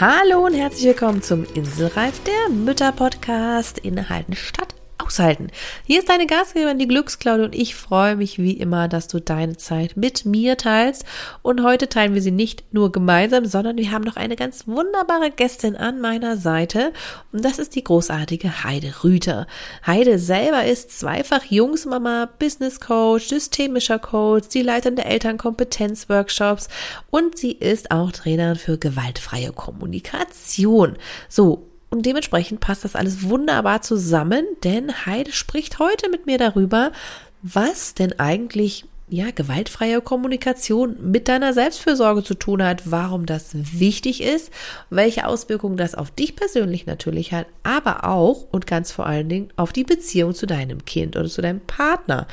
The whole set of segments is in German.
Hallo und herzlich willkommen zum Inselreif der Mütter-Podcast in Haldenstadt aushalten. Hier ist deine Gastgeberin, die Glücksklaudie und ich freue mich wie immer, dass du deine Zeit mit mir teilst. Und heute teilen wir sie nicht nur gemeinsam, sondern wir haben noch eine ganz wunderbare Gästin an meiner Seite und das ist die großartige Heide Rüter. Heide selber ist zweifach Jungsmama, Business Coach, systemischer Coach, die Leiterin der Elternkompetenzworkshops und sie ist auch Trainerin für gewaltfreie Kommunikation. So, und dementsprechend passt das alles wunderbar zusammen, denn Heide spricht heute mit mir darüber, was denn eigentlich ja, gewaltfreie Kommunikation mit deiner Selbstfürsorge zu tun hat, warum das wichtig ist, welche Auswirkungen das auf dich persönlich natürlich hat, aber auch und ganz vor allen Dingen auf die Beziehung zu deinem Kind oder zu deinem Partner.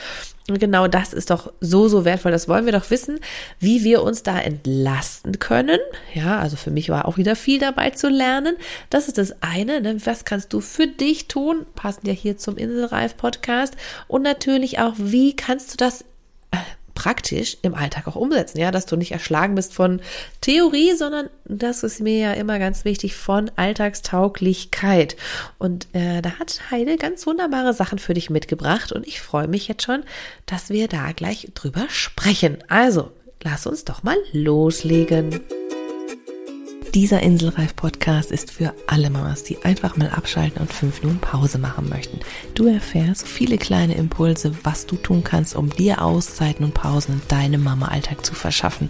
Und genau das ist doch so, so wertvoll. Das wollen wir doch wissen, wie wir uns da entlasten können. Ja, also für mich war auch wieder viel dabei zu lernen. Das ist das eine. Ne? Was kannst du für dich tun? Passend ja hier zum Inselreif Podcast. Und natürlich auch, wie kannst du das praktisch im Alltag auch umsetzen, ja, dass du nicht erschlagen bist von Theorie, sondern das ist mir ja immer ganz wichtig von Alltagstauglichkeit. Und äh, da hat Heide ganz wunderbare Sachen für dich mitgebracht und ich freue mich jetzt schon, dass wir da gleich drüber sprechen. Also, lass uns doch mal loslegen. Dieser Inselreif-Podcast ist für alle Mamas, die einfach mal abschalten und fünf Minuten Pause machen möchten. Du erfährst viele kleine Impulse, was du tun kannst, um dir Auszeiten und Pausen in deinem Mama-Alltag zu verschaffen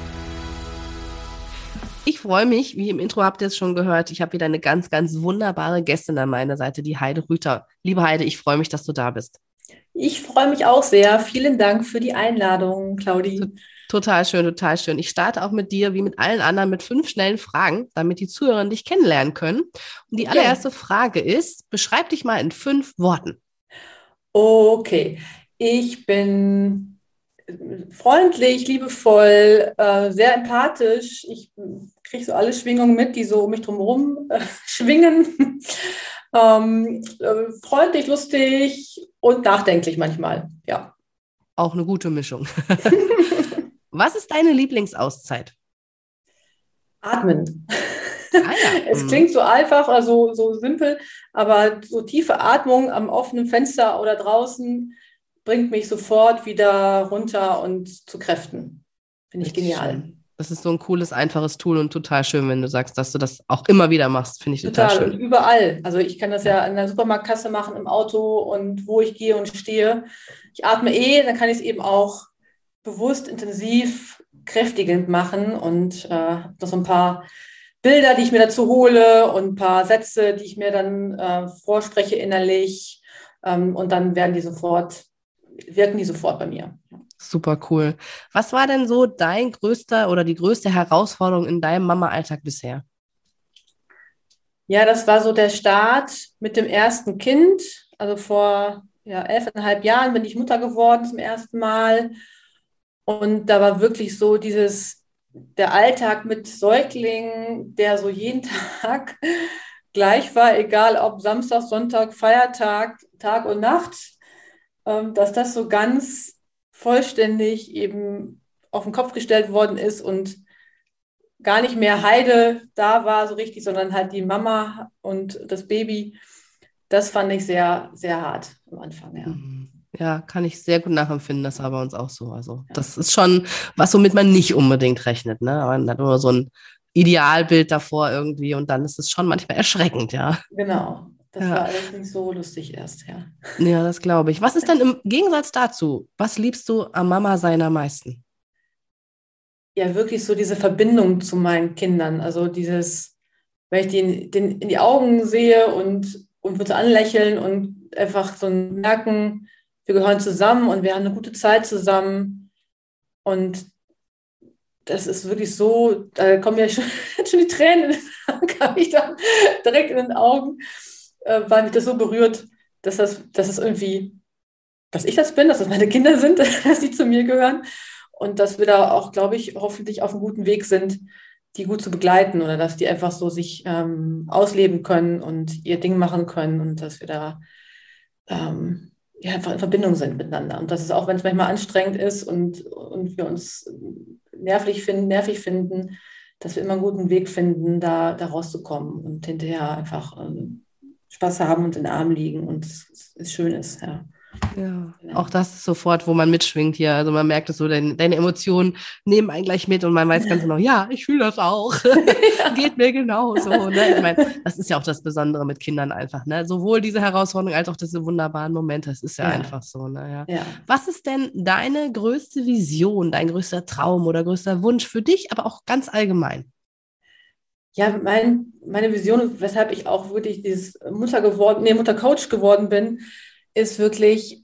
Ich freue mich, wie im Intro habt ihr es schon gehört, ich habe wieder eine ganz, ganz wunderbare Gästin an meiner Seite, die Heide Rüther. Liebe Heide, ich freue mich, dass du da bist. Ich freue mich auch sehr. Vielen Dank für die Einladung, Claudi. Total schön, total schön. Ich starte auch mit dir, wie mit allen anderen, mit fünf schnellen Fragen, damit die Zuhörer dich kennenlernen können. Und die allererste. Frage ist, beschreib dich mal in fünf Worten. Okay, ich bin freundlich, liebevoll, äh, sehr empathisch. Ich kriege so alle Schwingungen mit, die so um mich drumherum äh, schwingen. ähm, äh, freundlich, lustig und nachdenklich manchmal, ja. Auch eine gute Mischung. Was ist deine Lieblingsauszeit? Atmen. Ah, ja. es mhm. klingt so einfach oder so, so simpel, aber so tiefe Atmung am offenen Fenster oder draußen bringt mich sofort wieder runter und zu Kräften. Finde ich genial. Schön. Das ist so ein cooles, einfaches Tool und total schön, wenn du sagst, dass du das auch immer wieder machst. Finde ich total, total schön. Überall. Also ich kann das ja an der Supermarktkasse machen, im Auto und wo ich gehe und stehe. Ich atme eh, dann kann ich es eben auch bewusst, intensiv, kräftigend machen und äh, noch so ein paar Bilder, die ich mir dazu hole und ein paar Sätze, die ich mir dann äh, vorspreche innerlich. Ähm, und dann werden die sofort wirken die sofort bei mir. Super cool. Was war denn so dein größter oder die größte Herausforderung in deinem Mama-Alltag bisher? Ja, das war so der Start mit dem ersten Kind. Also vor ja, elfeinhalb Jahren bin ich Mutter geworden zum ersten Mal. Und da war wirklich so dieses, der Alltag mit Säuglingen, der so jeden Tag gleich war, egal ob Samstag, Sonntag, Feiertag, Tag und Nacht. Ähm, dass das so ganz vollständig eben auf den Kopf gestellt worden ist und gar nicht mehr Heide da war so richtig, sondern halt die Mama und das Baby. Das fand ich sehr, sehr hart am Anfang, ja. Mhm. Ja, kann ich sehr gut nachempfinden. Das war bei uns auch so. Also, ja. das ist schon was, womit man nicht unbedingt rechnet. Ne? Man hat immer so ein Idealbild davor irgendwie und dann ist es schon manchmal erschreckend, ja. Genau. Das ja. war alles nicht so lustig erst, ja. Ja, das glaube ich. Was ist denn im Gegensatz dazu? Was liebst du am Mama sein am meisten? Ja, wirklich so diese Verbindung zu meinen Kindern. Also dieses, wenn ich die in, den, in die Augen sehe und, und würde anlächeln und einfach so merken, wir gehören zusammen und wir haben eine gute Zeit zusammen. Und das ist wirklich so, da kommen ja schon, schon die Tränen, kam ich dann direkt in den Augen äh, war mich das so berührt, dass das, dass das irgendwie dass ich das bin, dass das meine Kinder sind, dass sie zu mir gehören und dass wir da auch, glaube ich, hoffentlich auf einem guten Weg sind, die gut zu begleiten oder dass die einfach so sich ähm, ausleben können und ihr Ding machen können und dass wir da ähm, ja, einfach in Verbindung sind miteinander. Und dass es auch, wenn es manchmal anstrengend ist und, und wir uns nervlich finden, nervig finden, dass wir immer einen guten Weg finden, da, da rauszukommen und hinterher einfach ähm, Spaß haben und in den Arm liegen und es, es schön ist, ja. Ja, auch das ist sofort, wo man mitschwingt hier. Also man merkt es so, deine, deine Emotionen nehmen einen gleich mit und man weiß ganz genau, ja, ich fühle das auch. Geht mir genauso. Ne? Ich meine, das ist ja auch das Besondere mit Kindern einfach. Ne? Sowohl diese Herausforderungen als auch diese wunderbaren Momente. Das ist ja, ja. einfach so. Ne? Ja. ja. Was ist denn deine größte Vision, dein größter Traum oder größter Wunsch für dich, aber auch ganz allgemein? Ja, mein, meine Vision, weshalb ich auch wirklich dieses Mutter geworden, nee, Muttercoach geworden bin, ist wirklich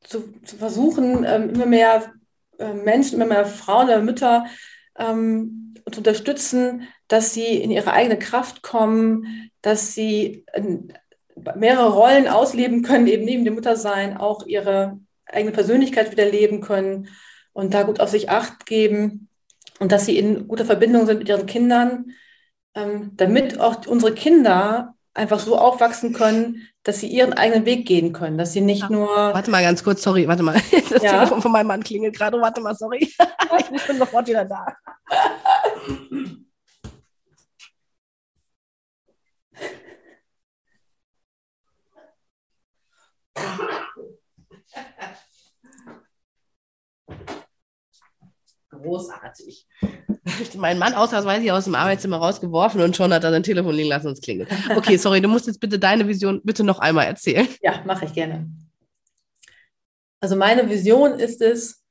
zu, zu versuchen, ähm, immer mehr äh, Menschen, immer mehr Frauen oder Mütter ähm, zu unterstützen, dass sie in ihre eigene Kraft kommen, dass sie äh, mehrere Rollen ausleben können, eben neben dem Muttersein auch ihre eigene Persönlichkeit wieder leben können und da gut auf sich acht geben und dass sie in guter Verbindung sind mit ihren Kindern, damit auch unsere Kinder einfach so aufwachsen können, dass sie ihren eigenen Weg gehen können, dass sie nicht ja. nur. Warte mal ganz kurz, sorry, warte mal. Das ja. Telefon von meinem Mann klingelt gerade. Warte mal, sorry. ich bin sofort wieder da. Großartig. Mein Mann ausnahmsweise aus dem Arbeitszimmer rausgeworfen und schon hat er sein Telefon liegen lassen und es klingelt. Okay, sorry, du musst jetzt bitte deine Vision bitte noch einmal erzählen. Ja, mache ich gerne. Also meine Vision ist es,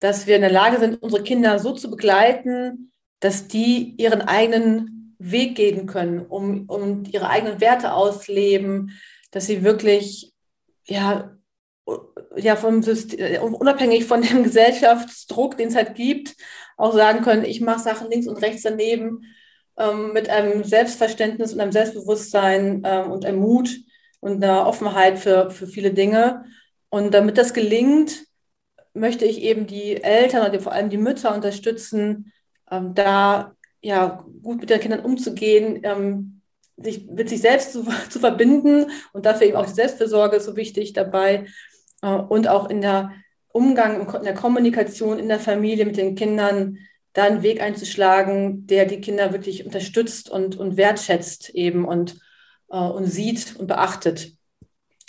dass wir in der Lage sind, unsere Kinder so zu begleiten, dass die ihren eigenen Weg gehen können, um, um ihre eigenen Werte ausleben, dass sie wirklich ja, ja vom System, unabhängig von dem Gesellschaftsdruck, den es halt gibt, auch sagen können, ich mache Sachen links und rechts daneben ähm, mit einem Selbstverständnis und einem Selbstbewusstsein ähm, und einem Mut und einer Offenheit für, für viele Dinge. Und damit das gelingt, möchte ich eben die Eltern oder vor allem die Mütter unterstützen, ähm, da ja gut mit den Kindern umzugehen, ähm, sich mit sich selbst zu, zu verbinden und dafür eben auch die Selbstfürsorge so wichtig dabei äh, und auch in der Umgang, in der Kommunikation in der Familie mit den Kindern da einen Weg einzuschlagen, der die Kinder wirklich unterstützt und, und wertschätzt eben und, äh, und sieht und beachtet.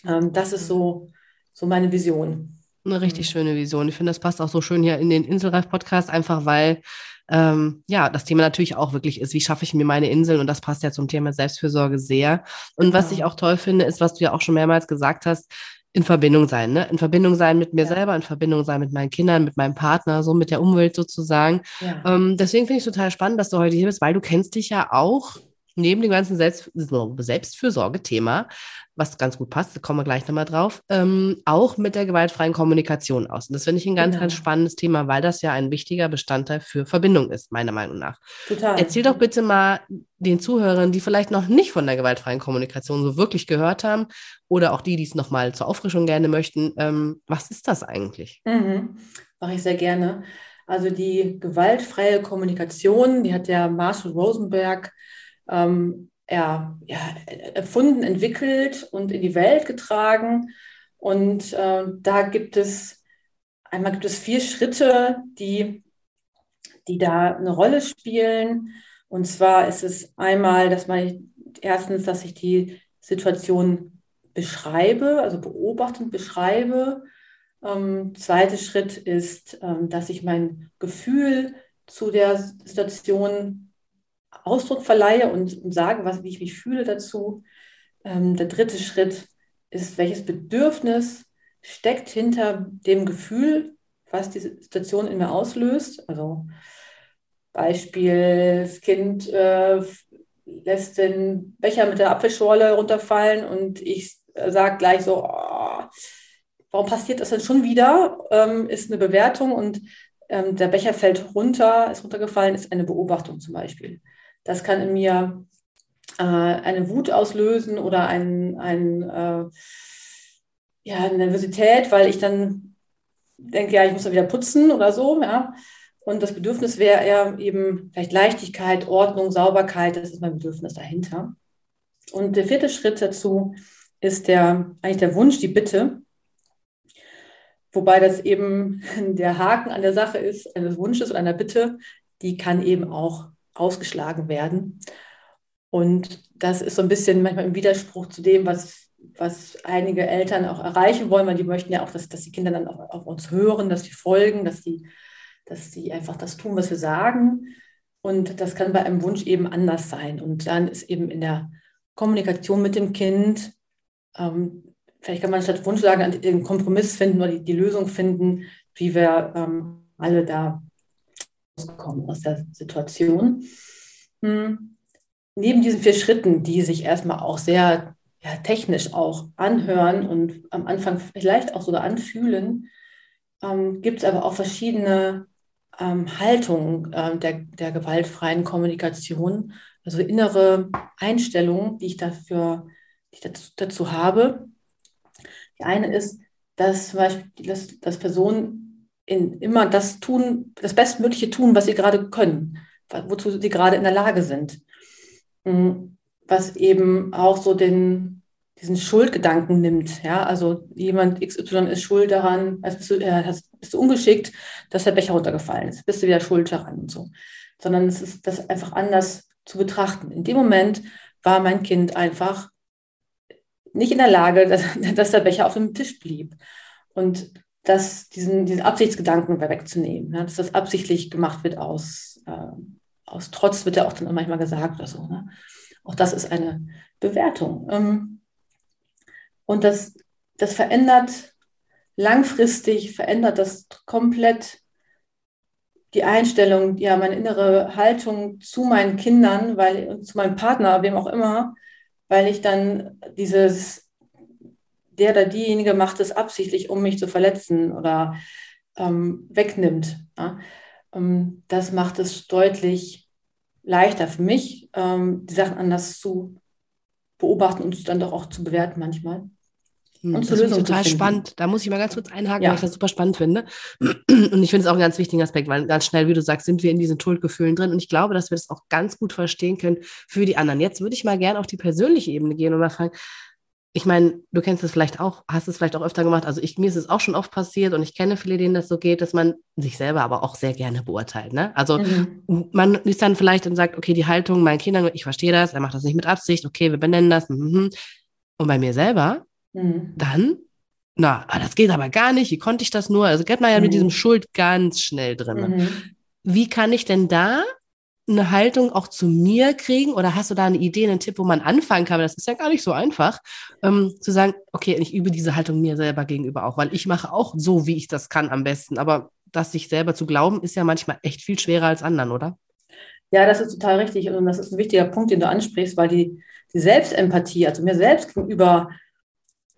Ähm, das ist so, so meine Vision. Eine richtig schöne Vision. Ich finde, das passt auch so schön hier in den Inselreif-Podcast, einfach weil ähm, ja, das Thema natürlich auch wirklich ist, wie schaffe ich mir meine Inseln und das passt ja zum Thema Selbstfürsorge sehr. Und was ich auch toll finde, ist, was du ja auch schon mehrmals gesagt hast, in Verbindung sein, ne? In Verbindung sein mit mir ja. selber, in Verbindung sein mit meinen Kindern, mit meinem Partner, so mit der Umwelt sozusagen. Ja. Ähm, deswegen finde ich es total spannend, dass du heute hier bist, weil du kennst dich ja auch neben dem ganzen Selbst Selbstfürsorge-Thema, was ganz gut passt, da kommen wir gleich nochmal drauf, ähm, auch mit der gewaltfreien Kommunikation aus. Und das finde ich ein ganz, genau. ganz spannendes Thema, weil das ja ein wichtiger Bestandteil für Verbindung ist, meiner Meinung nach. Total. Erzähl doch bitte mal den Zuhörern, die vielleicht noch nicht von der gewaltfreien Kommunikation so wirklich gehört haben oder auch die, die es nochmal zur Auffrischung gerne möchten, ähm, was ist das eigentlich? Mhm. Mache ich sehr gerne. Also die gewaltfreie Kommunikation, die hat der Marshall Rosenberg ähm, er, ja, erfunden, entwickelt und in die Welt getragen. Und äh, da gibt es, einmal gibt es vier Schritte, die, die da eine Rolle spielen. Und zwar ist es einmal, dass man erstens, dass ich die Situation beschreibe, also beobachte und beschreibe. Ähm, zweiter Schritt ist, ähm, dass ich mein Gefühl zu der Situation Ausdruck verleihe und, sage, was, wie ich mich fühle dazu. Ähm, der dritte Schritt ist, welches Bedürfnis steckt hinter dem Gefühl, was diese Situation in mir auslöst. Also Beispiel, das Kind äh, lässt den Becher mit der Apfelschorle runterfallen und ich sage gleich so, oh, warum passiert das denn schon wieder? Ähm, ist eine Bewertung und ähm, der Becher fällt runter, ist runtergefallen, ist eine Beobachtung zum Beispiel. Das kann in mir äh, eine Wut auslösen oder ein, ein, äh, ja, Nervosität, weil ich dann denke, ja, ich muss da wieder putzen oder so, ja. Und das Bedürfnis wäre eher eben vielleicht Leichtigkeit, Ordnung, Sauberkeit, das ist mein Bedürfnis dahinter. Und der vierte Schritt dazu ist der, eigentlich der Wunsch, die Bitte. Wobei das eben der Haken an der Sache ist, eines Wunsches oder einer Bitte, die kann eben auch ausgeschlagen werden. Und das ist so ein bisschen manchmal im Widerspruch zu dem, was, was einige Eltern auch erreichen wollen, weil die möchten ja auch, dass, dass die Kinder dann auch auf uns hören, dass sie folgen, dass sie, dass sie einfach das tun, was wir sagen. Und das kann bei einem Wunsch eben anders sein. Und dann ist eben in der Kommunikation mit dem Kind, ähm, vielleicht kann man statt Wunsch sagen, den Kompromiss finden oder die, die Lösung finden, wie wir ähm, alle da rauskommen aus der Situation. Hm neben diesen vier Schritten, die sich erstmal auch sehr ja, technisch auch anhören und am Anfang vielleicht auch sogar anfühlen, ähm, gibt es aber auch verschiedene ähm, Haltungen äh, der, der gewaltfreien Kommunikation, also innere Einstellungen, die ich dafür die ich dazu, dazu habe. Die eine ist, dass zum Beispiel dass, dass Personen in immer das tun, das Bestmögliche tun, was sie gerade können, wozu sie gerade in der Lage sind. Mhm. was eben auch so den, diesen Schuldgedanken nimmt. Ja, also jemand XY ist schuld daran, als bist du, äh, bist du ungeschickt, dass der Becher runtergefallen ist, bist du wieder schuld daran und so. Sondern es ist das einfach anders zu betrachten. In dem Moment war mein Kind einfach nicht in der Lage, dass, dass der Becher auf dem Tisch blieb. Und das, diesen, diesen Absichtsgedanken wegzunehmen, ja, dass das absichtlich gemacht wird aus, äh, aus Trotz wird ja auch dann manchmal gesagt oder so. Ne? Auch das ist eine Bewertung. Ähm, und das, das verändert langfristig, verändert das komplett die Einstellung, ja, meine innere Haltung zu meinen Kindern, weil, zu meinem Partner, wem auch immer, weil ich dann dieses, der oder diejenige macht es absichtlich, um mich zu verletzen oder ähm, wegnimmt. Ja? Ähm, das macht es deutlich leichter für mich, ähm, die Sachen anders zu beobachten und dann doch auch zu bewerten manchmal. Hm, und das ist total spannend. Da muss ich mal ganz kurz einhaken, ja. weil ich das super spannend finde. Und ich finde es auch einen ganz wichtigen Aspekt, weil ganz schnell, wie du sagst, sind wir in diesen Schuldgefühlen drin. Und ich glaube, dass wir das auch ganz gut verstehen können für die anderen. Jetzt würde ich mal gerne auf die persönliche Ebene gehen und mal fragen, ich meine, du kennst es vielleicht auch, hast es vielleicht auch öfter gemacht. Also ich, mir ist es auch schon oft passiert und ich kenne viele, denen das so geht, dass man sich selber aber auch sehr gerne beurteilt. Ne? Also mhm. man ist dann vielleicht und sagt, okay, die Haltung meinen Kindern, ich verstehe das, er macht das nicht mit Absicht, okay, wir benennen das. Mhm. Und bei mir selber, mhm. dann, na, ah, das geht aber gar nicht, wie konnte ich das nur? Also geht man ja mit mhm. diesem Schuld ganz schnell drin. Ne? Mhm. Wie kann ich denn da eine Haltung auch zu mir kriegen? Oder hast du da eine Idee, einen Tipp, wo man anfangen kann? Das ist ja gar nicht so einfach, ähm, zu sagen, okay, ich übe diese Haltung mir selber gegenüber auch, weil ich mache auch so, wie ich das kann am besten. Aber das sich selber zu glauben, ist ja manchmal echt viel schwerer als anderen, oder? Ja, das ist total richtig. Und das ist ein wichtiger Punkt, den du ansprichst, weil die, die Selbstempathie, also mir selbst gegenüber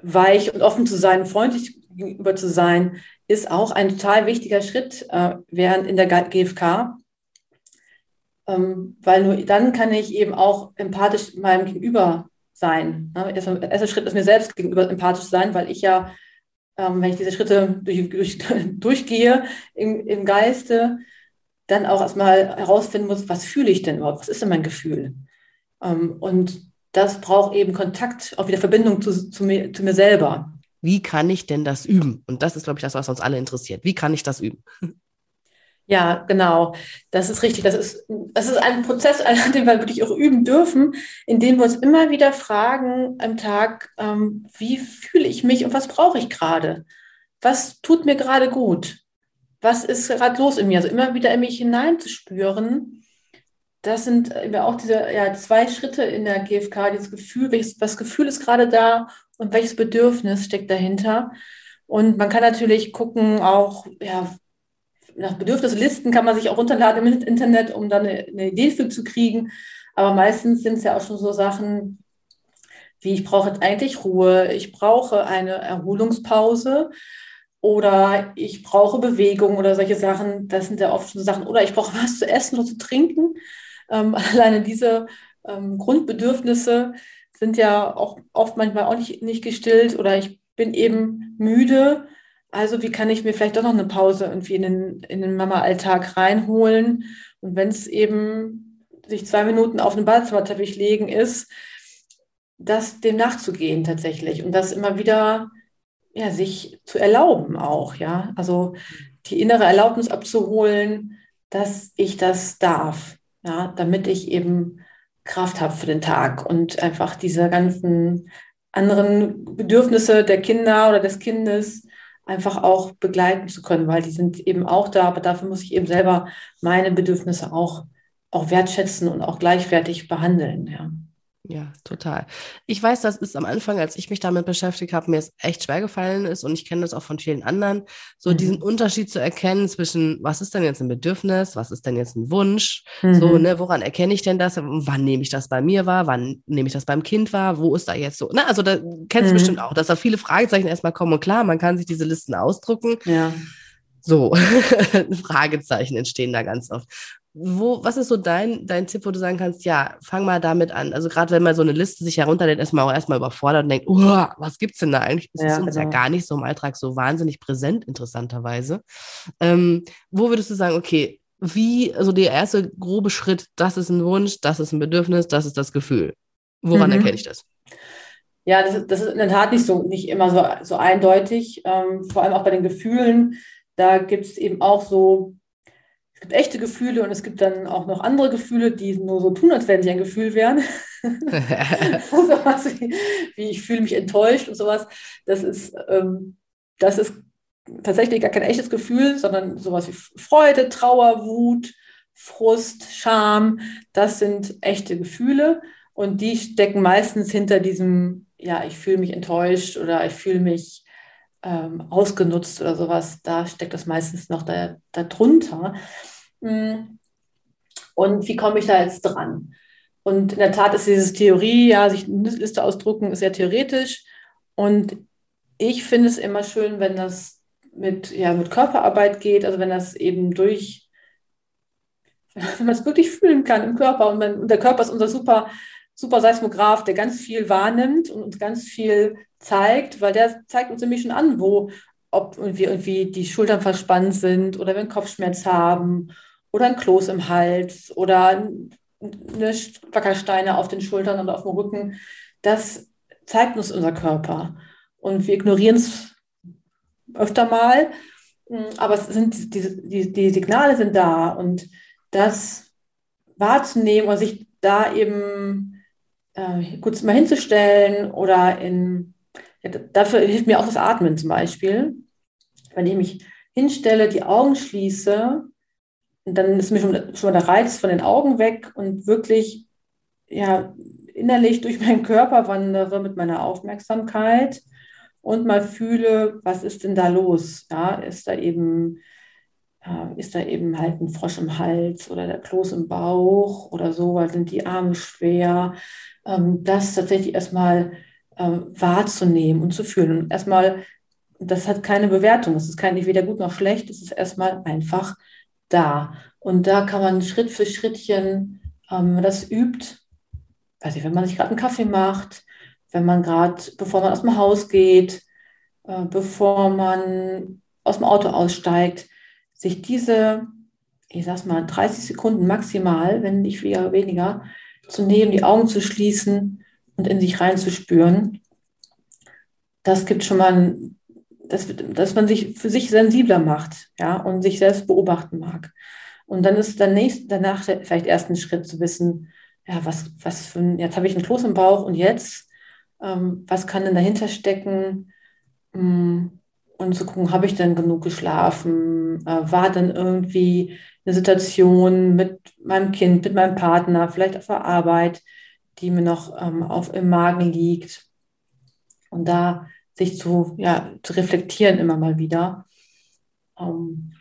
weich und offen zu sein, freundlich gegenüber zu sein, ist auch ein total wichtiger Schritt äh, während in der GfK weil nur dann kann ich eben auch empathisch meinem Gegenüber sein. Ne? Erster, erster Schritt ist mir selbst gegenüber empathisch sein, weil ich ja, ähm, wenn ich diese Schritte durch, durch, durchgehe im, im Geiste, dann auch erstmal herausfinden muss, was fühle ich denn überhaupt? Was ist denn mein Gefühl? Ähm, und das braucht eben Kontakt, auch wieder Verbindung zu, zu, mir, zu mir selber. Wie kann ich denn das üben? Und das ist, glaube ich, das, was uns alle interessiert. Wie kann ich das üben? Ja, genau. Das ist richtig. Das ist, das ist ein Prozess, den wir wirklich auch üben dürfen, indem wir uns immer wieder fragen am Tag, ähm, wie fühle ich mich und was brauche ich gerade? Was tut mir gerade gut? Was ist gerade los in mir? Also immer wieder in mich hineinzuspüren. Das sind auch diese ja, zwei Schritte in der GfK, dieses Gefühl, welches, was Gefühl ist gerade da und welches Bedürfnis steckt dahinter. Und man kann natürlich gucken, auch, ja, nach Bedürfnislisten kann man sich auch runterladen im Internet, um dann eine, eine Idee für zu kriegen. Aber meistens sind es ja auch schon so Sachen, wie ich brauche jetzt eigentlich Ruhe, ich brauche eine Erholungspause oder ich brauche Bewegung oder solche Sachen. Das sind ja oft so Sachen. Oder ich brauche was zu essen oder zu trinken. Ähm, alleine diese ähm, Grundbedürfnisse sind ja auch oft manchmal auch nicht, nicht gestillt oder ich bin eben müde. Also wie kann ich mir vielleicht doch noch eine Pause irgendwie in den, in den Mama-Alltag reinholen? Und wenn es eben sich zwei Minuten auf den Badezimmerteppich legen ist, das dem nachzugehen tatsächlich und das immer wieder ja, sich zu erlauben auch, ja. Also die innere Erlaubnis abzuholen, dass ich das darf, ja, damit ich eben Kraft habe für den Tag und einfach diese ganzen anderen Bedürfnisse der Kinder oder des Kindes einfach auch begleiten zu können, weil die sind eben auch da, aber dafür muss ich eben selber meine Bedürfnisse auch, auch wertschätzen und auch gleichwertig behandeln, ja. Ja, total. Ich weiß, das ist am Anfang, als ich mich damit beschäftigt habe, mir es echt schwer gefallen ist und ich kenne das auch von vielen anderen, so mhm. diesen Unterschied zu erkennen zwischen, was ist denn jetzt ein Bedürfnis, was ist denn jetzt ein Wunsch, mhm. so, ne, woran erkenne ich denn das, wann nehme ich das bei mir wahr, wann nehme ich das beim Kind wahr, wo ist da jetzt so, ne, also da kennst du mhm. bestimmt auch, dass da viele Fragezeichen erstmal kommen und klar, man kann sich diese Listen ausdrucken. Ja. So, Fragezeichen entstehen da ganz oft wo, was ist so dein, dein Tipp, wo du sagen kannst, ja, fang mal damit an. Also gerade wenn man so eine Liste sich herunterlädt, erstmal auch erstmal überfordert und denkt, oh, was gibt's denn da eigentlich? Das ja, ist uns genau. ja gar nicht so im Alltag so wahnsinnig präsent, interessanterweise. Ähm, wo würdest du sagen, okay, wie, also der erste grobe Schritt, das ist ein Wunsch, das ist ein Bedürfnis, das ist das Gefühl. Woran mhm. erkenne ich das? Ja, das, das, ist in der Tat nicht so nicht immer so, so eindeutig. Ähm, vor allem auch bei den Gefühlen. Da gibt es eben auch so gibt echte Gefühle und es gibt dann auch noch andere Gefühle, die nur so tun, als wären sie ein Gefühl wären. sowas wie, wie, ich fühle mich enttäuscht und sowas. Das ist, ähm, das ist tatsächlich gar kein echtes Gefühl, sondern sowas wie Freude, Trauer, Wut, Frust, Scham. Das sind echte Gefühle und die stecken meistens hinter diesem, ja, ich fühle mich enttäuscht oder ich fühle mich ähm, ausgenutzt oder sowas. Da steckt das meistens noch da, darunter. Hm. Und wie komme ich da jetzt dran? Und in der Tat ist diese Theorie, ja, sich eine Liste ausdrucken, ist sehr theoretisch. Und ich finde es immer schön, wenn das mit, ja, mit Körperarbeit geht, also wenn das eben durch, wenn man es wirklich fühlen kann im Körper. Und, wenn, und der Körper ist unser super, super Seismograph, der ganz viel wahrnimmt und uns ganz viel zeigt, weil der zeigt uns nämlich schon an, wo, ob wir irgendwie die Schultern verspannt sind oder wenn Kopfschmerz haben oder ein Kloß im Hals oder eine Wackersteine auf den Schultern und auf dem Rücken. Das zeigt uns unser Körper. Und wir ignorieren es öfter mal, aber es sind die, die, die Signale sind da und das wahrzunehmen und sich da eben äh, kurz mal hinzustellen oder in, ja, dafür hilft mir auch das Atmen zum Beispiel. Wenn ich mich hinstelle, die Augen schließe dann ist mir schon, schon der Reiz von den Augen weg und wirklich ja, innerlich durch meinen Körper wandere mit meiner Aufmerksamkeit und mal fühle, was ist denn da los? Ja, ist da eben, äh, ist da eben halt ein Frosch im Hals oder der Kloß im Bauch oder so, weil sind die Arme schwer? Ähm, das tatsächlich erstmal äh, wahrzunehmen und zu fühlen. Und erstmal, das hat keine Bewertung, es ist kein weder gut noch schlecht, es ist erstmal einfach da. Und da kann man Schritt für Schrittchen, ähm, das übt, weiß ich, wenn man sich gerade einen Kaffee macht, wenn man gerade, bevor man aus dem Haus geht, äh, bevor man aus dem Auto aussteigt, sich diese, ich sag's mal, 30 Sekunden maximal, wenn nicht weniger, zu nehmen, die Augen zu schließen und in sich reinzuspüren. Das gibt schon mal ein dass, dass man sich für sich sensibler macht, ja, und sich selbst beobachten mag. Und dann ist dann nächst, danach vielleicht erst ein Schritt zu wissen, ja, was, was für ein, jetzt habe ich einen Kloß im Bauch und jetzt, ähm, was kann denn dahinter stecken? Mm, und zu gucken, habe ich denn genug geschlafen? Äh, war dann irgendwie eine Situation mit meinem Kind, mit meinem Partner, vielleicht auf der Arbeit, die mir noch ähm, auf, im Magen liegt? Und da sich zu, ja, zu reflektieren immer mal wieder. Ähm,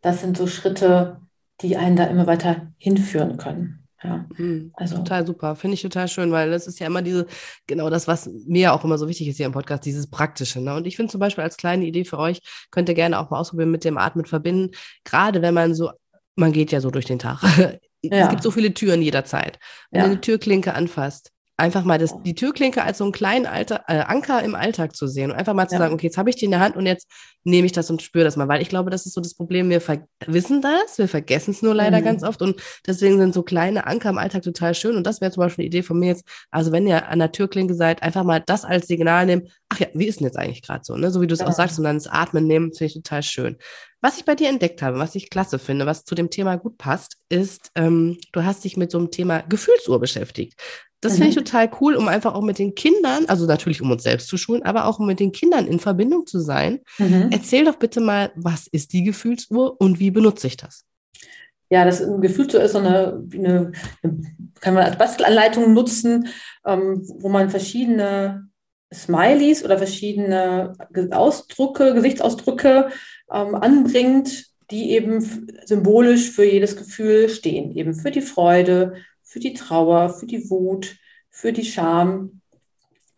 das sind so Schritte, die einen da immer weiter hinführen können. Ja, mhm, also. Total super, finde ich total schön, weil das ist ja immer diese, genau das, was mir auch immer so wichtig ist hier im Podcast, dieses Praktische. Ne? Und ich finde zum Beispiel als kleine Idee für euch, könnt ihr gerne auch mal ausprobieren, mit dem Atmen verbinden. Gerade wenn man so, man geht ja so durch den Tag. Ja. Es gibt so viele Türen jederzeit. Wenn ja. du eine Türklinke anfasst, einfach mal das, die Türklinke als so einen kleinen Alter, äh, Anker im Alltag zu sehen und einfach mal zu ja. sagen, okay, jetzt habe ich die in der Hand und jetzt nehme ich das und spüre das mal, weil ich glaube, das ist so das Problem, wir wissen das, wir vergessen es nur leider mhm. ganz oft und deswegen sind so kleine Anker im Alltag total schön und das wäre zum Beispiel eine Idee von mir jetzt, also wenn ihr an der Türklinke seid, einfach mal das als Signal nehmen, ach ja, wie ist denn jetzt eigentlich gerade so, ne? so wie du es ja. auch sagst und dann das Atmen nehmen, finde ich total schön. Was ich bei dir entdeckt habe, was ich klasse finde, was zu dem Thema gut passt, ist, ähm, du hast dich mit so einem Thema Gefühlsuhr beschäftigt. Das finde ich mhm. total cool, um einfach auch mit den Kindern, also natürlich um uns selbst zu schulen, aber auch um mit den Kindern in Verbindung zu sein. Mhm. Erzähl doch bitte mal, was ist die Gefühlsuhr und wie benutze ich das? Ja, das Gefühlsuhr ist so eine, eine, kann man als Bastelanleitung nutzen, ähm, wo man verschiedene Smileys oder verschiedene Ausdrücke, Gesichtsausdrücke ähm, anbringt, die eben symbolisch für jedes Gefühl stehen. Eben für die Freude, für die Trauer, für die Wut, für die Scham,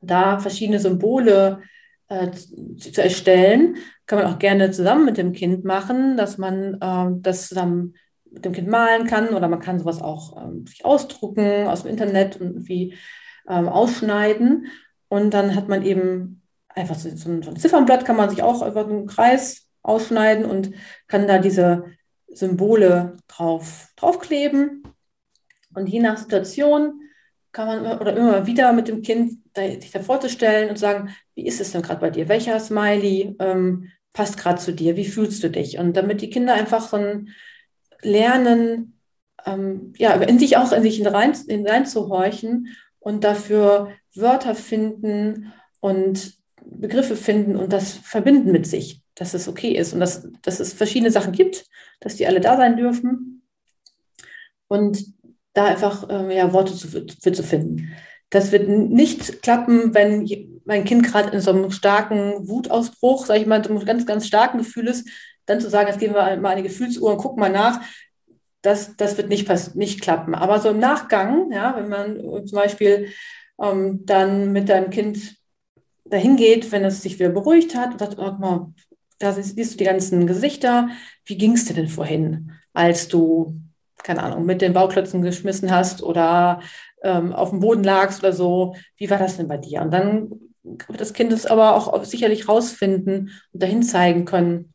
da verschiedene Symbole äh, zu erstellen. Kann man auch gerne zusammen mit dem Kind machen, dass man äh, das zusammen mit dem Kind malen kann oder man kann sowas auch ähm, ausdrucken aus dem Internet und irgendwie ähm, ausschneiden. Und dann hat man eben einfach so, so, ein, Ziffernblatt, kann man sich auch über einen Kreis ausschneiden und kann da diese Symbole drauf, draufkleben. Und je nach Situation kann man oder immer wieder mit dem Kind sich da vorzustellen und sagen, wie ist es denn gerade bei dir? Welcher Smiley ähm, passt gerade zu dir? Wie fühlst du dich? Und damit die Kinder einfach so ein Lernen, ähm, ja, in sich auch in sich hinein, hineinzuhorchen und dafür Wörter finden und Begriffe finden und das verbinden mit sich, dass es okay ist und dass, dass es verschiedene Sachen gibt, dass die alle da sein dürfen. Und da einfach äh, ja, Worte zu, für zu finden. Das wird nicht klappen, wenn mein Kind gerade in so einem starken Wutausbruch, sage ich mal, so einem ganz, ganz starken Gefühl ist, dann zu sagen, jetzt gehen wir mal eine Gefühlsuhr und gucken mal nach. Das, das wird nicht, nicht klappen. Aber so im Nachgang, ja, wenn man zum Beispiel ähm, dann mit deinem Kind dahin geht, wenn es sich wieder beruhigt hat und sagt, oh, mal, da siehst du die ganzen Gesichter. Wie ging es dir denn vorhin, als du keine Ahnung, mit den Bauklötzen geschmissen hast oder ähm, auf dem Boden lagst oder so. Wie war das denn bei dir? Und dann wird das Kind es aber auch sicherlich rausfinden und dahin zeigen können,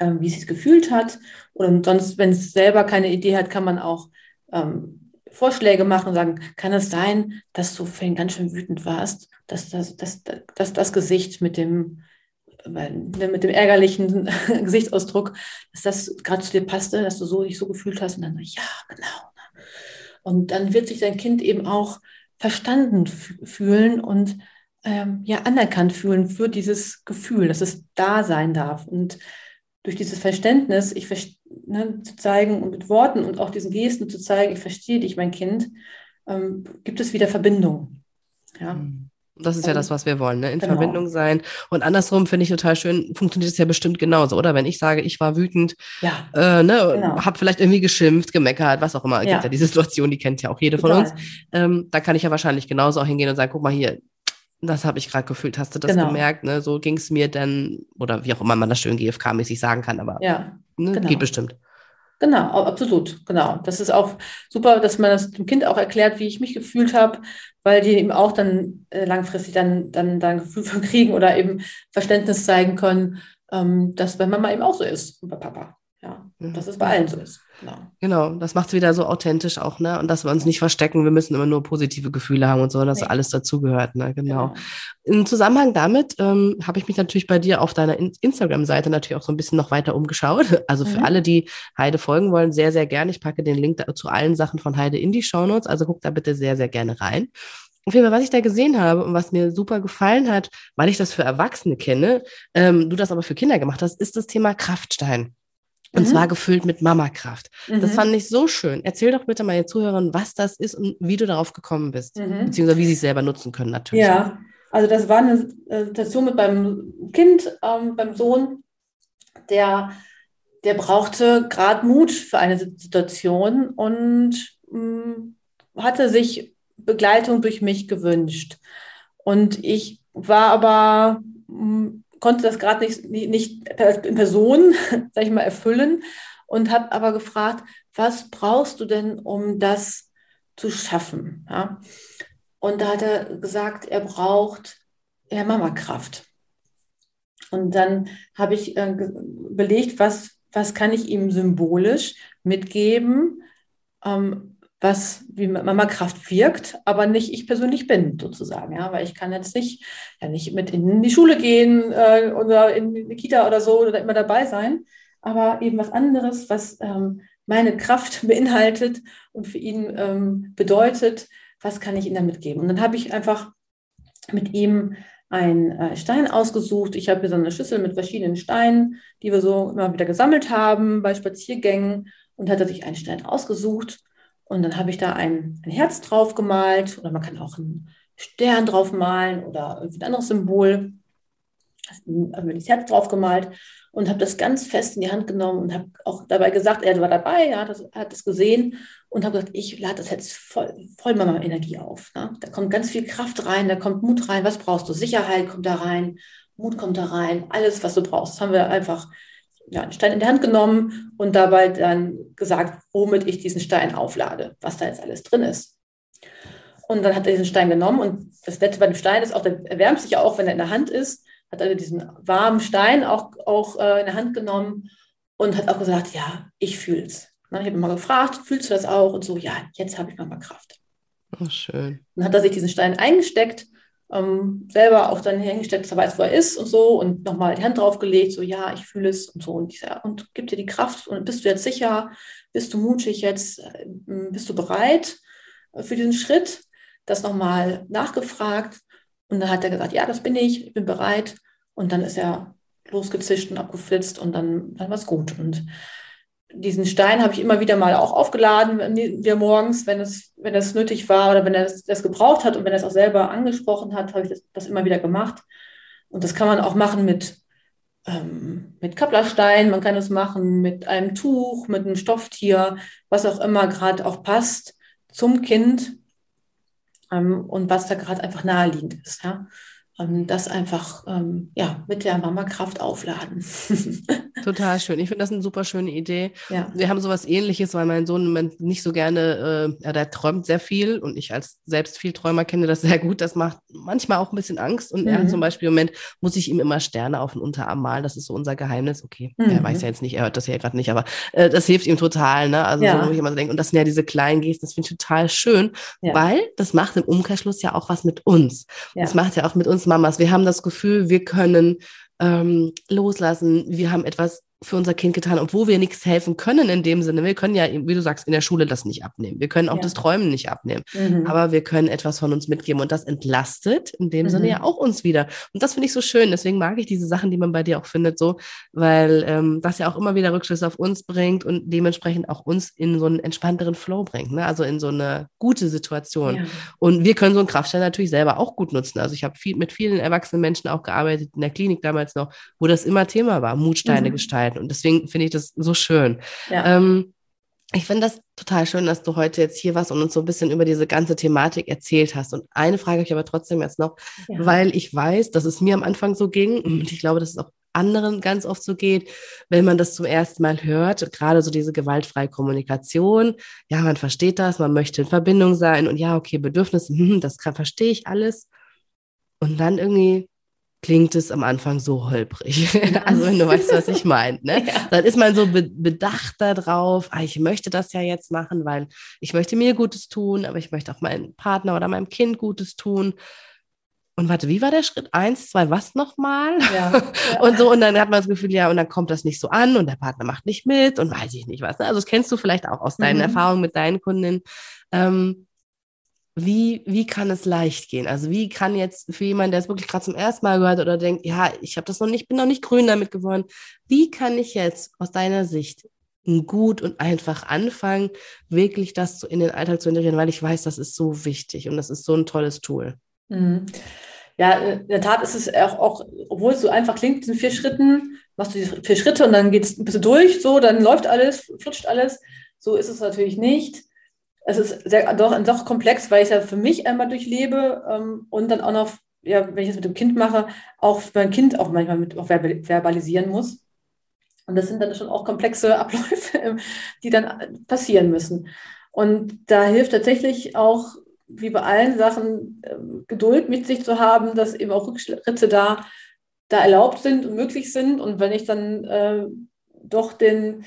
ähm, wie es sich gefühlt hat. Und sonst, wenn es selber keine Idee hat, kann man auch ähm, Vorschläge machen und sagen, kann es sein, dass du vorhin ganz schön wütend warst, dass das, dass, dass das Gesicht mit dem mit dem ärgerlichen Gesichtsausdruck, dass das gerade zu dir passte, dass du so dich so gefühlt hast und dann, ja, genau. Ne. Und dann wird sich dein Kind eben auch verstanden fühlen und ähm, ja anerkannt fühlen für dieses Gefühl, dass es da sein darf. Und durch dieses Verständnis, ich ne, zu zeigen und mit Worten und auch diesen Gesten zu zeigen, ich verstehe dich, mein Kind, ähm, gibt es wieder Verbindung. Ja. Mhm. Das ist ja das, was wir wollen, ne? in genau. Verbindung sein. Und andersrum finde ich total schön, funktioniert es ja bestimmt genauso, oder? Wenn ich sage, ich war wütend, ja. äh, ne, genau. habe vielleicht irgendwie geschimpft, gemeckert, was auch immer. Ja. Gibt ja die Situation, die kennt ja auch jede Total. von uns. Ähm, da kann ich ja wahrscheinlich genauso auch hingehen und sagen, guck mal hier, das habe ich gerade gefühlt. Hast du das genau. gemerkt? Ne? So ging es mir denn, oder wie auch immer man das schön GFK-mäßig sagen kann, aber ja, ne, genau. geht bestimmt. Genau, absolut, genau. Das ist auch super, dass man das dem Kind auch erklärt, wie ich mich gefühlt habe, weil die eben auch dann äh, langfristig dann, dann, dann ein Gefühl von kriegen oder eben Verständnis zeigen können, ähm, dass bei Mama eben auch so ist und bei Papa. Ja, mhm. dass es bei allen so ist. Genau, genau das macht es wieder so authentisch auch, ne? Und dass wir uns nicht verstecken, wir müssen immer nur positive Gefühle haben und so, dass nee. alles dazugehört, ne? Genau. genau. Im Zusammenhang damit ähm, habe ich mich natürlich bei dir auf deiner In Instagram-Seite natürlich auch so ein bisschen noch weiter umgeschaut. Also für mhm. alle, die Heide folgen wollen, sehr, sehr gerne. Ich packe den Link zu allen Sachen von Heide in die Shownotes, also guck da bitte sehr, sehr gerne rein. Auf jeden Fall, was ich da gesehen habe und was mir super gefallen hat, weil ich das für Erwachsene kenne, ähm, du das aber für Kinder gemacht hast, ist das Thema Kraftstein. Und mhm. zwar gefüllt mit Mamakraft. Mhm. Das fand ich so schön. Erzähl doch bitte mal den Zuhörern, was das ist und wie du darauf gekommen bist. Mhm. Beziehungsweise wie sie es selber nutzen können, natürlich. Ja, also das war eine äh, Situation mit meinem Kind, ähm, beim Sohn, der, der brauchte gerade Mut für eine Situation und mh, mm, hatte sich Begleitung durch mich gewünscht. Und ich war aber mh, mm, konnte das gerade nicht, nicht in Person, sag ich mal, erfüllen und habe aber gefragt, was brauchst du denn, um das zu schaffen? Ja? Und da hat er gesagt, er braucht ja, Mama-Kraft. Und dann habe ich äh, überlegt, was, was kann ich ihm symbolisch mitgeben, ähm, was wie Mama Kraft wirkt, aber nicht ich persönlich bin, sozusagen. Ja, weil ich kann jetzt nicht, ja, nicht mit in die Schule gehen äh, oder in die Kita oder so oder immer dabei sein, aber eben was anderes, was ähm, meine Kraft beinhaltet und für ihn ähm, bedeutet, was kann ich ihm damit geben? Und dann habe ich einfach mit ihm einen äh, Stein ausgesucht. Ich habe hier so eine Schüssel mit verschiedenen Steinen, die wir so immer wieder gesammelt haben bei Spaziergängen und hatte sich einen Stein ausgesucht. Und dann habe ich da ein, ein Herz drauf gemalt oder man kann auch einen Stern drauf malen oder ein anderes Symbol. Habe mir das Herz drauf gemalt und habe das ganz fest in die Hand genommen und habe auch dabei gesagt, er war dabei, er hat das, hat das gesehen und habe gesagt, ich lade das jetzt voll, voll mal Energie auf. Ne? Da kommt ganz viel Kraft rein, da kommt Mut rein. Was brauchst du? Sicherheit kommt da rein, Mut kommt da rein, alles, was du brauchst. Das haben wir einfach ja, einen Stein in die Hand genommen und dabei dann gesagt, womit ich diesen Stein auflade, was da jetzt alles drin ist. Und dann hat er diesen Stein genommen und das Nette bei dem Stein ist auch, der erwärmt sich ja auch, wenn er in der Hand ist hat also diesen warmen Stein auch, auch äh, in der Hand genommen und hat auch gesagt, ja, ich fühle es. Ich habe ihn mal gefragt, fühlst du das auch? Und so, ja, jetzt habe ich mal Kraft. Oh, schön. Dann hat er sich diesen Stein eingesteckt, ähm, selber auch dann hingesteckt, dass er weiß, wo er ist und so und nochmal die Hand draufgelegt, so, ja, ich fühle es und so. Und, ich, ja, und gibt dir die Kraft und bist du jetzt sicher? Bist du mutig jetzt? Ähm, bist du bereit für diesen Schritt? Das nochmal nachgefragt. Und dann hat er gesagt, ja, das bin ich, ich bin bereit. Und dann ist er losgezischt und abgeflitzt und dann, dann war es gut. Und diesen Stein habe ich immer wieder mal auch aufgeladen, wenn wir morgens, wenn es, wenn es nötig war oder wenn er das, das gebraucht hat und wenn er es auch selber angesprochen hat, habe ich das, das, immer wieder gemacht. Und das kann man auch machen mit, ähm, mit Kapplerstein, man kann es machen mit einem Tuch, mit einem Stofftier, was auch immer gerade auch passt zum Kind ähm, und was da gerade einfach naheliegend ist. Ja? Das einfach ähm, ja, mit der Mama Kraft aufladen. Total schön. Ich finde das eine super schöne Idee. Ja. Wir haben sowas ähnliches, weil mein Sohn nicht so gerne, äh, ja, der träumt sehr viel und ich als selbst viel Träumer kenne das sehr gut. Das macht manchmal auch ein bisschen Angst und mhm. er hat zum Beispiel im Moment, muss ich ihm immer Sterne auf den Unterarm malen. Das ist so unser Geheimnis. Okay, mhm. er weiß ja jetzt nicht, er hört das ja gerade nicht, aber äh, das hilft ihm total. Ne? Also ja. so, wo ich immer so denke, und das sind ja diese kleinen Gesten, das finde ich total schön, ja. weil das macht im Umkehrschluss ja auch was mit uns. Das macht ja auch mit uns Mamas. Wir haben das Gefühl, wir können ähm, loslassen. Wir haben etwas für unser Kind getan, obwohl wir nichts helfen können in dem Sinne. Wir können ja, wie du sagst, in der Schule das nicht abnehmen. Wir können auch ja. das Träumen nicht abnehmen. Mhm. Aber wir können etwas von uns mitgeben und das entlastet in dem mhm. Sinne ja auch uns wieder. Und das finde ich so schön. Deswegen mag ich diese Sachen, die man bei dir auch findet, so, weil ähm, das ja auch immer wieder Rückschlüsse auf uns bringt und dementsprechend auch uns in so einen entspannteren Flow bringt, ne? also in so eine gute Situation. Ja. Und wir können so einen Kraftstein natürlich selber auch gut nutzen. Also ich habe viel, mit vielen erwachsenen Menschen auch gearbeitet, in der Klinik damals noch, wo das immer Thema war, Mutsteine mhm. gestalten arbeiten. Und deswegen finde ich das so schön. Ja. Ähm, ich finde das total schön, dass du heute jetzt hier warst und uns so ein bisschen über diese ganze Thematik erzählt hast. Und eine Frage habe ich aber trotzdem jetzt noch, ja. weil ich weiß, dass es mir am Anfang so ging und ich glaube, dass es auch anderen ganz oft so geht, wenn man das zum ersten Mal hört, gerade so diese gewaltfreie Kommunikation. Ja, man versteht das, man möchte in Verbindung sein und ja, okay, Bedürfnisse, hm, das kann, verstehe ich alles. Und dann irgendwie klingt es am Anfang so holprig. also wenn du weißt, was ich meine. Ne? Ja. Dann ist man so be bedacht darauf, ah, ich möchte das ja jetzt machen, weil ich möchte mir Gutes tun, aber ich möchte auch meinem Partner oder meinem Kind Gutes tun. Und warte, wie war der Schritt? Eins, zwei, was nochmal? Ja, ja. Und so, und dann hat man das Gefühl, ja, und dann kommt das nicht so an und der Partner macht nicht mit und weiß ich nicht was. Ne? Also das kennst du vielleicht auch aus deinen mhm. Erfahrungen mit deinen Kundinnen. Ähm, wie, wie kann es leicht gehen? Also wie kann jetzt für jemanden, der es wirklich gerade zum ersten Mal gehört oder denkt, ja, ich habe das noch nicht, bin noch nicht grün damit geworden, wie kann ich jetzt aus deiner Sicht gut und einfach anfangen, wirklich das in den Alltag zu integrieren, weil ich weiß, das ist so wichtig und das ist so ein tolles Tool. Mhm. Ja, in der Tat ist es auch, auch, obwohl es so einfach klingt, in vier Schritten, machst du die vier Schritte und dann geht's ein bisschen durch, so, dann läuft alles, flutscht alles. So ist es natürlich nicht es ist sehr, doch, doch komplex, weil ich es ja für mich einmal durchlebe ähm, und dann auch noch, ja, wenn ich es mit dem Kind mache, auch für mein Kind auch manchmal mit auch verbalisieren muss. Und das sind dann schon auch komplexe Abläufe, die dann passieren müssen. Und da hilft tatsächlich auch wie bei allen Sachen äh, Geduld mit sich zu haben, dass eben auch Rückschritte da, da erlaubt sind und möglich sind. Und wenn ich dann äh, doch den,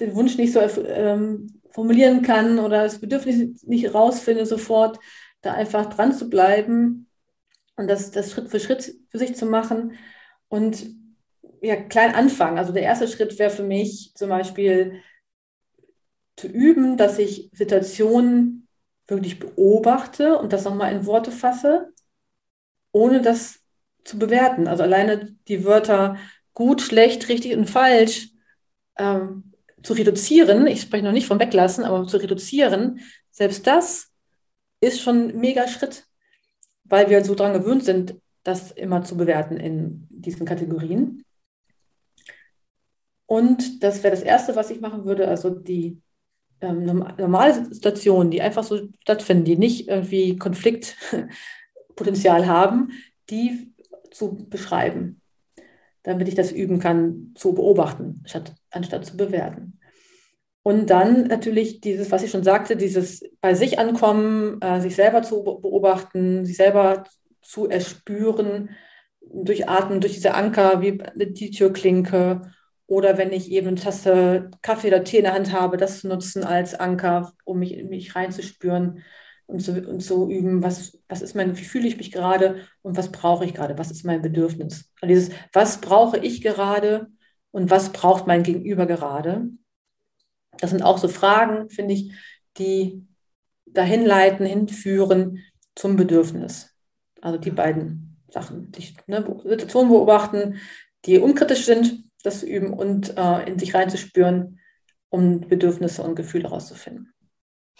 den Wunsch nicht so ähm, formulieren kann oder das Bedürfnis nicht rausfinde, sofort da einfach dran zu bleiben und das, das Schritt für Schritt für sich zu machen und ja, klein anfangen. Also der erste Schritt wäre für mich zum Beispiel zu üben, dass ich Situationen wirklich beobachte und das nochmal in Worte fasse, ohne das zu bewerten. Also alleine die Wörter gut, schlecht, richtig und falsch ähm, zu reduzieren, ich spreche noch nicht vom Weglassen, aber zu reduzieren, selbst das ist schon ein mega Schritt, weil wir so daran gewöhnt sind, das immer zu bewerten in diesen Kategorien. Und das wäre das Erste, was ich machen würde, also die ähm, normale Situationen, die einfach so stattfinden, die nicht irgendwie Konfliktpotenzial haben, die zu beschreiben, damit ich das üben kann, zu beobachten, statt, anstatt zu bewerten. Und dann natürlich dieses, was ich schon sagte, dieses bei sich ankommen, äh, sich selber zu beobachten, sich selber zu erspüren, durch Atmen, durch diese Anker, wie die Türklinke oder wenn ich eben eine Tasse Kaffee oder Tee in der Hand habe, das zu nutzen als Anker, um mich, mich reinzuspüren und zu, und zu üben, was, was ist mein, wie fühle ich mich gerade und was brauche ich gerade, was ist mein Bedürfnis. Und dieses, was brauche ich gerade und was braucht mein Gegenüber gerade. Das sind auch so Fragen, finde ich, die dahin leiten, hinführen zum Bedürfnis. Also die beiden Sachen. Sich, ne, Situationen beobachten, die unkritisch sind das zu üben und äh, in sich reinzuspüren, um Bedürfnisse und Gefühle herauszufinden.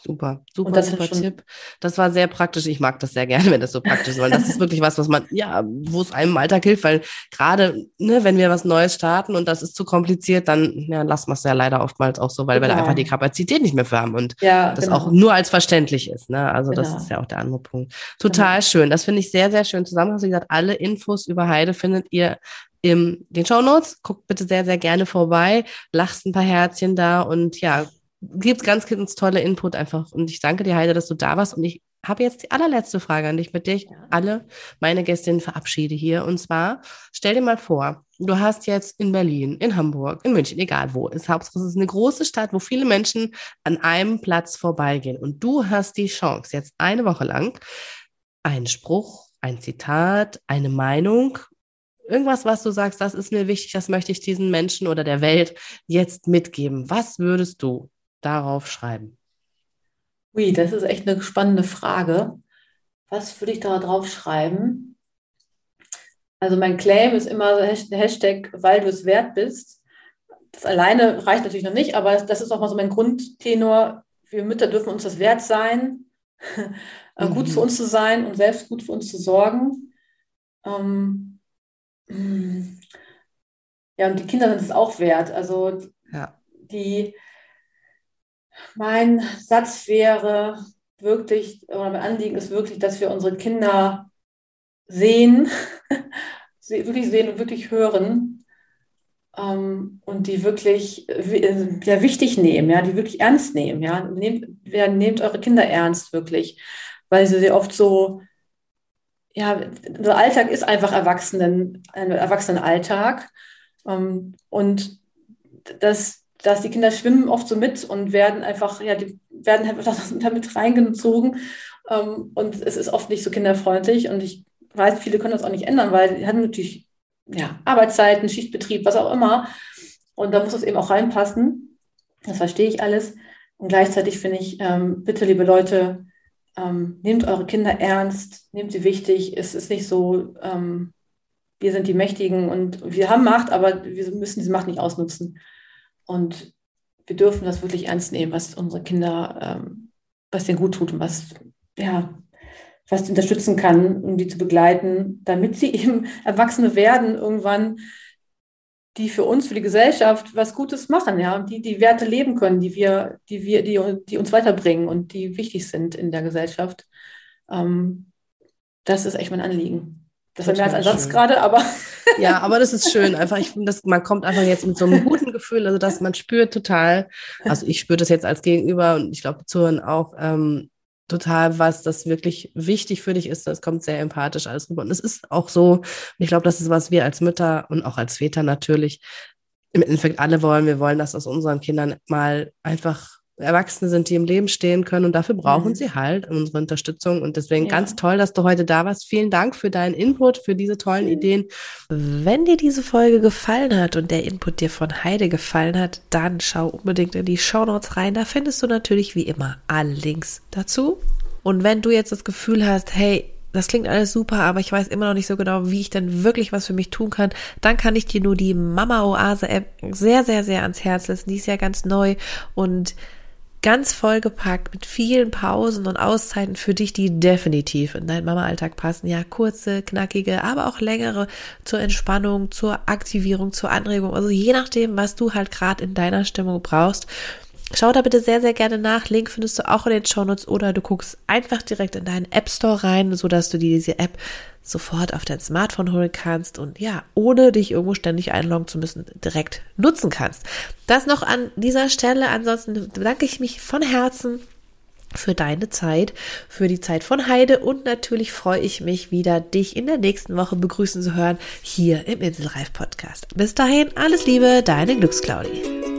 Super, super, super Tipp. Das war sehr praktisch. Ich mag das sehr gerne, wenn das so praktisch ist, weil das ist wirklich was, was man, ja, wo es einem im Alltag hilft, weil gerade, ne, wenn wir was Neues starten und das ist zu kompliziert, dann ja, lassen wir es ja leider oftmals auch so, weil genau. wir da einfach die Kapazität nicht mehr für haben und ja, das genau. auch nur als verständlich ist. Ne? Also genau. das ist ja auch der andere Punkt. Total genau. schön. Das finde ich sehr, sehr schön zusammengefasst. Wie gesagt, alle Infos über Heide findet ihr in den Show Notes. Guckt bitte sehr, sehr gerne vorbei. Lasst ein paar Herzchen da und ja, gibt ganz, ganz tolle Input einfach. Und ich danke dir, Heide, dass du da warst. Und ich habe jetzt die allerletzte Frage an dich, mit der ich alle meine Gästinnen verabschiede hier. Und zwar, stell dir mal vor, du hast jetzt in Berlin, in Hamburg, in München, egal wo, ist Hauptsache, es ist eine große Stadt, wo viele Menschen an einem Platz vorbeigehen. Und du hast die Chance, jetzt eine Woche lang einen Spruch, ein Zitat, eine Meinung irgendwas, was du sagst, das ist mir wichtig, das möchte ich diesen Menschen oder der Welt jetzt mitgeben. Was würdest du darauf schreiben? Ui, das ist echt eine spannende Frage. Was würde ich da drauf schreiben? Also mein Claim ist immer der Hashtag, weil du es wert bist. Das alleine reicht natürlich noch nicht, aber das ist auch mal so mein Grundtenor. Wir Mütter dürfen uns das wert sein, mhm. gut für uns zu sein und selbst gut für uns zu sorgen. Ähm, ja, und die Kinder sind es auch wert. Also ja. die, mein Satz wäre wirklich, oder mein Anliegen ist wirklich, dass wir unsere Kinder sehen, wirklich sehen und wirklich hören ähm, und die wirklich äh, wichtig nehmen, ja, die wirklich ernst nehmen. Ja. Nehmt, ja, nehmt eure Kinder ernst, wirklich, weil sie sie oft so ja, unser Alltag ist einfach Erwachsenen, ein Erwachsenenalltag. Ähm, und das, dass die Kinder schwimmen oft so mit und werden einfach, ja, die werden einfach damit reingezogen. Ähm, und es ist oft nicht so kinderfreundlich. Und ich weiß, viele können das auch nicht ändern, weil die haben natürlich ja, Arbeitszeiten, Schichtbetrieb, was auch immer. Und da muss es eben auch reinpassen. Das verstehe ich alles. Und gleichzeitig finde ich, ähm, bitte, liebe Leute, ähm, nehmt eure Kinder ernst, nehmt sie wichtig. Es ist nicht so, ähm, wir sind die Mächtigen und wir haben Macht, aber wir müssen diese Macht nicht ausnutzen. Und wir dürfen das wirklich ernst nehmen, was unsere Kinder, ähm, was denen gut tut und was, ja, was unterstützen kann, um die zu begleiten, damit sie eben Erwachsene werden irgendwann, die für uns, für die Gesellschaft was Gutes machen, ja, die die Werte leben können, die wir, die wir, die, die uns weiterbringen und die wichtig sind in der Gesellschaft. Ähm, das ist echt mein Anliegen. Das war mehr als ein Satz gerade, aber. Ja, aber das ist schön. Einfach, ich finde, man kommt einfach jetzt mit so einem guten Gefühl, also dass man spürt total, also ich spüre das jetzt als Gegenüber und ich glaube, die Zuhörer auch, ähm, total was, das wirklich wichtig für dich ist. Das kommt sehr empathisch alles rüber. Und es ist auch so, und ich glaube, das ist, was wir als Mütter und auch als Väter natürlich im Endeffekt alle wollen. Wir wollen, dass aus unseren Kindern mal einfach Erwachsene sind, die im Leben stehen können und dafür brauchen mhm. sie halt unsere Unterstützung. Und deswegen ja. ganz toll, dass du heute da warst. Vielen Dank für deinen Input, für diese tollen. Ideen. Wenn dir diese Folge gefallen hat und der Input dir von Heide gefallen hat, dann schau unbedingt in die Show Notes rein. Da findest du natürlich wie immer alle Links dazu. Und wenn du jetzt das Gefühl hast, hey, das klingt alles super, aber ich weiß immer noch nicht so genau, wie ich denn wirklich was für mich tun kann, dann kann ich dir nur die Mama Oase App sehr, sehr, sehr ans Herz lassen. Die ist ja ganz neu und ganz vollgepackt mit vielen Pausen und Auszeiten für dich, die definitiv in deinen Mama-Alltag passen. Ja, kurze, knackige, aber auch längere zur Entspannung, zur Aktivierung, zur Anregung. Also je nachdem, was du halt gerade in deiner Stimmung brauchst. Schau da bitte sehr, sehr gerne nach. Link findest du auch in den Shownotes oder du guckst einfach direkt in deinen App Store rein, so dass du dir diese App sofort auf dein Smartphone holen kannst und ja, ohne dich irgendwo ständig einloggen zu müssen, direkt nutzen kannst. Das noch an dieser Stelle. Ansonsten bedanke ich mich von Herzen für deine Zeit, für die Zeit von Heide und natürlich freue ich mich wieder, dich in der nächsten Woche begrüßen zu hören hier im Inselreif Podcast. Bis dahin, alles Liebe, deine Glücksclaudie.